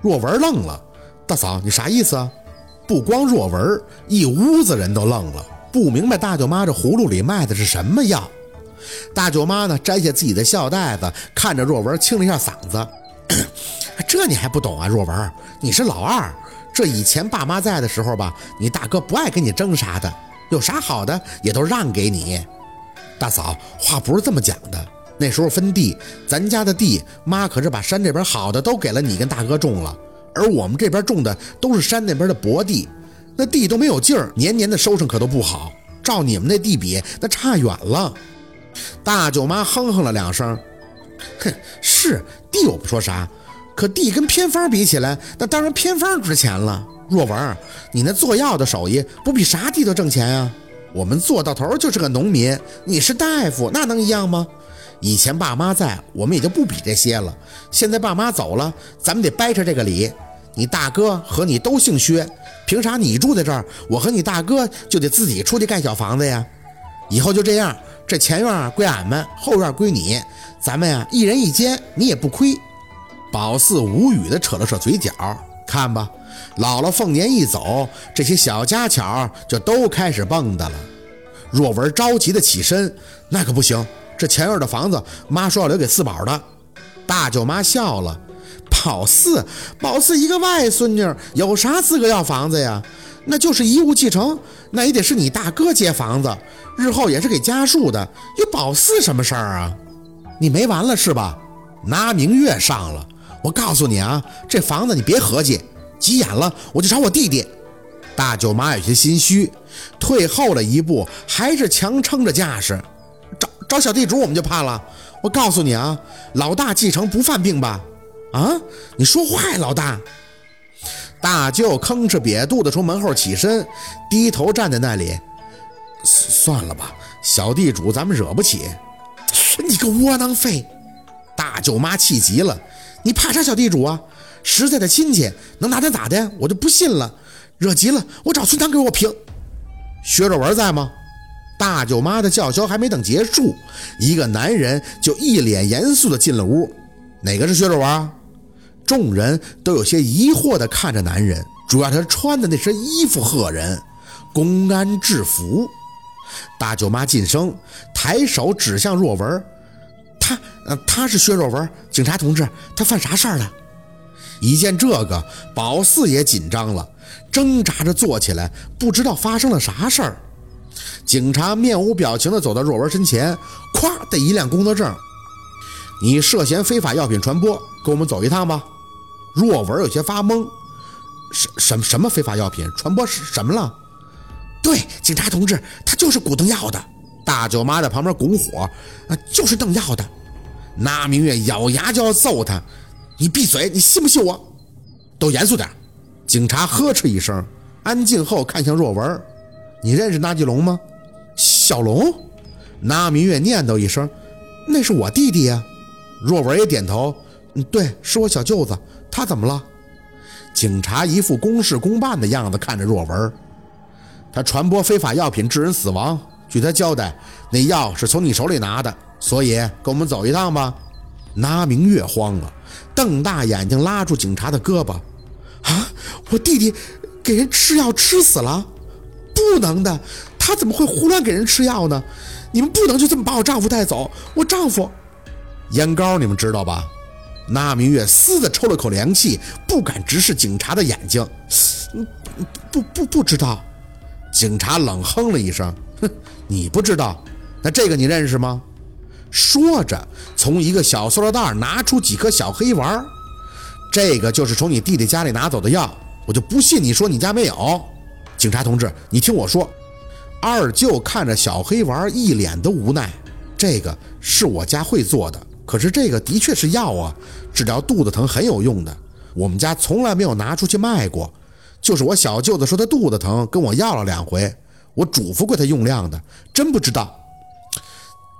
若文愣了，大嫂，你啥意思啊？不光若文，一屋子人都愣了，不明白大舅妈这葫芦里卖的是什么药。大舅妈呢，摘下自己的孝袋子，看着若文，清了一下嗓子：“ 这你还不懂啊，若文，你是老二。这以前爸妈在的时候吧，你大哥不爱跟你争啥的，有啥好的也都让给你。大嫂，话不是这么讲的。那时候分地，咱家的地，妈可是把山这边好的都给了你跟大哥种了，而我们这边种的都是山那边的薄地，那地都没有劲儿，年年的收成可都不好。照你们那地比，那差远了。”大舅妈哼哼了两声，哼，是地我不说啥，可地跟偏方比起来，那当然偏方值钱了。若文，你那做药的手艺不比啥地都挣钱啊？我们做到头就是个农民，你是大夫，那能一样吗？以前爸妈在，我们也就不比这些了。现在爸妈走了，咱们得掰扯这个理。你大哥和你都姓薛，凭啥你住在这儿，我和你大哥就得自己出去盖小房子呀？以后就这样。这前院归俺们，后院归你，咱们呀一人一间，你也不亏。宝四无语的扯了扯嘴角，看吧，姥姥凤年一走，这些小家巧就都开始蹦跶了。若文着急的起身，那可不行，这前院的房子，妈说要留给四宝的。大舅妈笑了，宝四，宝四一个外孙女，有啥资格要房子呀？那就是遗物继承，那也得是你大哥接房子。日后也是给家树的，有宝四什么事儿啊？你没完了是吧？拿明月上了，我告诉你啊，这房子你别合计，急眼了我就找我弟弟。大舅妈有些心虚，退后了一步，还是强撑着架势，找小地主我们就怕了。我告诉你啊，老大继承不犯病吧？啊，你说话呀，老大！大舅吭哧瘪肚的从门后起身，低头站在那里。算了吧，小地主咱们惹不起。你个窝囊废！大舅妈气急了，你怕啥小地主啊？实在的亲戚能拿他咋的？我就不信了。惹急了，我找孙堂给我评。薛若文在吗？大舅妈的叫嚣还没等结束，一个男人就一脸严肃的进了屋。哪个是薛若文？众人都有些疑惑的看着男人，主要他穿的那身衣服吓人，公安制服。大舅妈噤声，抬手指向若文：“他，他是薛若文，警察同志，他犯啥事儿了？”一见这个，宝四也紧张了，挣扎着坐起来，不知道发生了啥事儿。警察面无表情地走到若文身前，咵的一亮工作证：“你涉嫌非法药品传播，跟我们走一趟吧。”若文有些发懵：“什什什么非法药品传播？是什么了？”对，警察同志，他就是鼓邓药的。大舅妈在旁边拱火，啊，就是邓药的。那明月咬牙就要揍他，你闭嘴，你信不信我？都严肃点。警察呵斥一声，安静后看向若文，你认识那吉龙吗？小龙？那明月念叨一声，那是我弟弟呀。若文也点头，对，是我小舅子。他怎么了？警察一副公事公办的样子看着若文。他传播非法药品致人死亡，据他交代，那药是从你手里拿的，所以跟我们走一趟吧。那明月慌了，瞪大眼睛拉住警察的胳膊：“啊，我弟弟给人吃药吃死了？不能的，他怎么会胡乱给人吃药呢？你们不能就这么把我丈夫带走，我丈夫……烟膏你们知道吧？”那明月嘶的抽了口凉气，不敢直视警察的眼睛：“，不不不知道。”警察冷哼了一声：“哼，你不知道？那这个你认识吗？”说着，从一个小塑料袋拿出几颗小黑丸。这个就是从你弟弟家里拿走的药，我就不信你说你家没有。警察同志，你听我说。二舅看着小黑娃，一脸的无奈。这个是我家会做的，可是这个的确是药啊，治疗肚子疼很有用的。我们家从来没有拿出去卖过。就是我小舅子说他肚子疼，跟我要了两回，我嘱咐过他用量的，真不知道。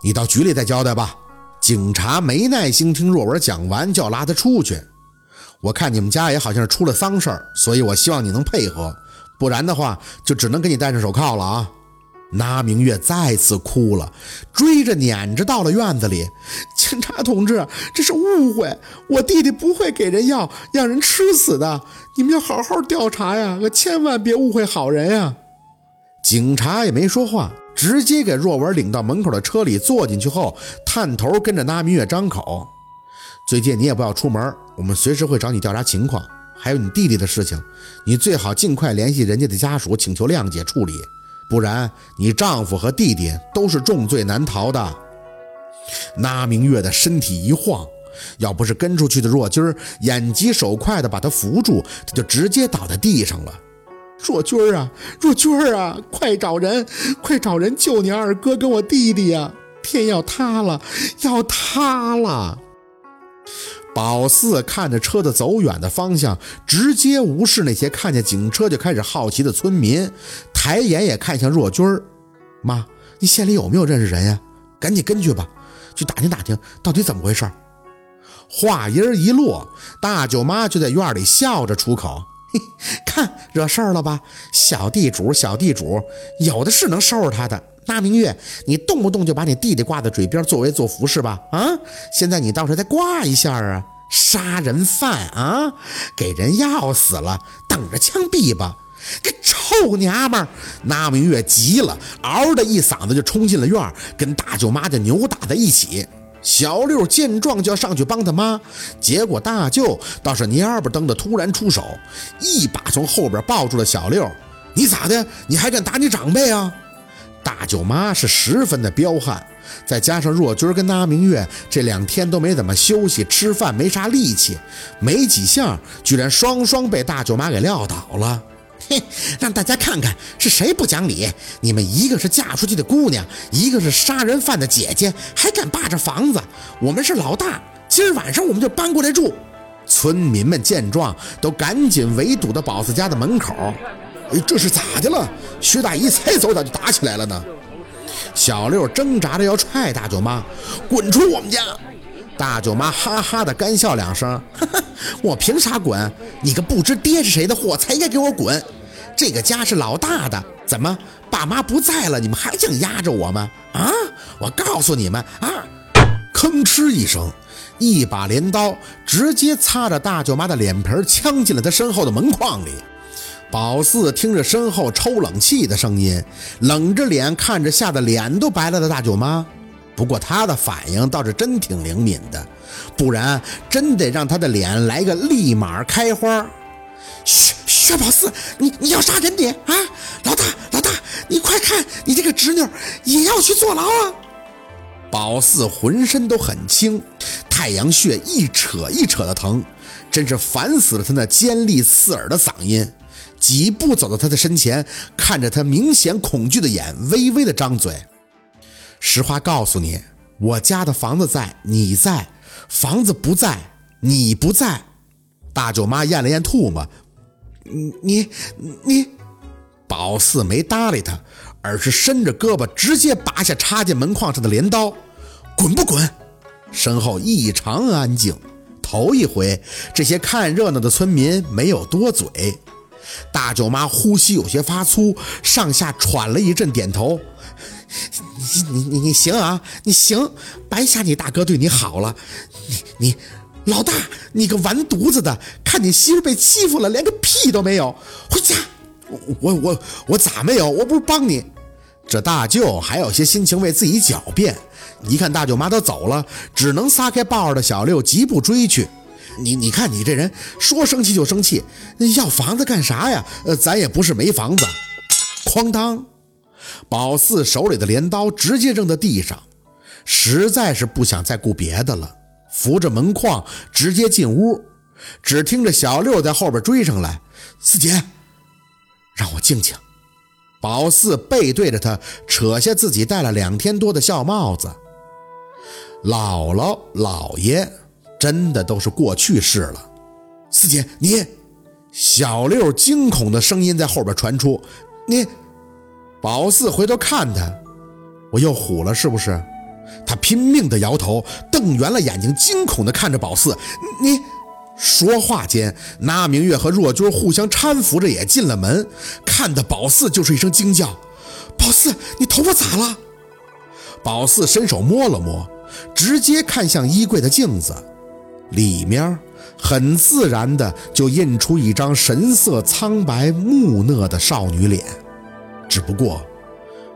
你到局里再交代吧。警察没耐心听若文讲完，就要拉他出去。我看你们家也好像是出了丧事儿，所以我希望你能配合，不然的话就只能给你戴上手铐了啊。那明月再次哭了，追着撵着到了院子里。警察同志，这是误会，我弟弟不会给人药让人吃死的，你们要好好调查呀，可千万别误会好人呀！警察也没说话，直接给若文领到门口的车里坐进去后，探头跟着那明月张口：“最近你也不要出门，我们随时会找你调查情况。还有你弟弟的事情，你最好尽快联系人家的家属，请求谅解处理。”不然，你丈夫和弟弟都是重罪难逃的。那明月的身体一晃，要不是跟出去的若君儿眼疾手快的把他扶住，他就直接倒在地上了。若君儿啊，若君儿啊，快找人，快找人救你二哥跟我弟弟呀！天要塌了，要塌了！宝四看着车子走远的方向，直接无视那些看见警车就开始好奇的村民。抬眼也看向若君儿，妈，你县里有没有认识人呀？赶紧跟去吧，去打听打听到底怎么回事。话音一落，大舅妈就在院里笑着出口：“ 嘿，看惹事儿了吧？小地主，小地主，有的是能收拾他的。那明月，你动不动就把你弟弟挂在嘴边作威作福是吧？啊，现在你倒是再挂一下啊！杀人犯啊，给人要死了，等着枪毙吧！”个臭娘们儿！那明月急了，嗷的一嗓子就冲进了院，跟大舅妈就扭打在一起。小六见状就要上去帮他妈，结果大舅倒是蔫不登的突然出手，一把从后边抱住了小六。你咋的？你还敢打你长辈啊？大舅妈是十分的彪悍，再加上若君跟那明月这两天都没怎么休息，吃饭没啥力气，没几下居然双双被大舅妈给撂倒了。嘿，让大家看看是谁不讲理！你们一个是嫁出去的姑娘，一个是杀人犯的姐姐，还敢霸着房子！我们是老大，今儿晚上我们就搬过来住。村民们见状，都赶紧围堵到宝子家的门口。哎，这是咋的了？薛大姨才走，咋就打起来了呢？小六挣扎着要踹大舅妈，滚出我们家！大舅妈哈哈的干笑两声，我凭啥滚？你个不知爹是谁的货，才应该给我滚！这个家是老大的，怎么爸妈不在了，你们还想压着我吗？啊！我告诉你们啊！吭哧一声，一把镰刀直接擦着大舅妈的脸盆，呛进了她身后的门框里。宝四听着身后抽冷气的声音，冷着脸看着吓得脸都白了的大舅妈。不过他的反应倒是真挺灵敏的，不然真得让他的脸来个立马开花。薛薛宝四，你你要杀人你啊！老大老大，你快看，你这个侄女也要去坐牢啊！宝四浑身都很轻，太阳穴一扯一扯的疼，真是烦死了他那尖利刺耳的嗓音。几步走到他的身前，看着他明显恐惧的眼，微微的张嘴。实话告诉你，我家的房子在，你在；房子不在，你不在。大舅妈咽了咽唾沫，你你你，宝四没搭理他，而是伸着胳膊直接拔下插进门框上的镰刀，滚不滚？身后异常安静，头一回，这些看热闹的村民没有多嘴。大舅妈呼吸有些发粗，上下喘了一阵，点头。你你你你行啊，你行，白瞎你大哥对你好了。你你老大，你个完犊子的，看你媳妇被欺负了，连个屁都没有，回家。我我我咋没有？我不是帮你。这大舅还有些心情为自己狡辩，一看大舅妈都走了，只能撒开抱着的小六疾步追去。你你看你这人，说生气就生气，要房子干啥呀？呃，咱也不是没房子。哐当。宝四手里的镰刀直接扔在地上，实在是不想再顾别的了，扶着门框直接进屋。只听着小六在后边追上来：“四姐，让我静静。”宝四背对着他，扯下自己戴了两天多的孝帽子。姥姥、姥爷真的都是过去式了。四姐，你……小六惊恐的声音在后边传出：“你……”宝四回头看他，我又虎了是不是？他拼命的摇头，瞪圆了眼睛，惊恐的看着宝四。你说话间，那明月和若君互相搀扶着也进了门，看的宝四就是一声惊叫：“宝四，你头发咋了？”宝四伸手摸了摸，直接看向衣柜的镜子，里面很自然的就印出一张神色苍白、木讷的少女脸，只不过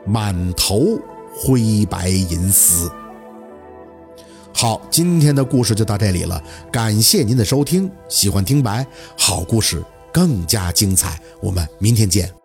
满头灰白银丝。好，今天的故事就到这里了，感谢您的收听。喜欢听白好故事，更加精彩，我们明天见。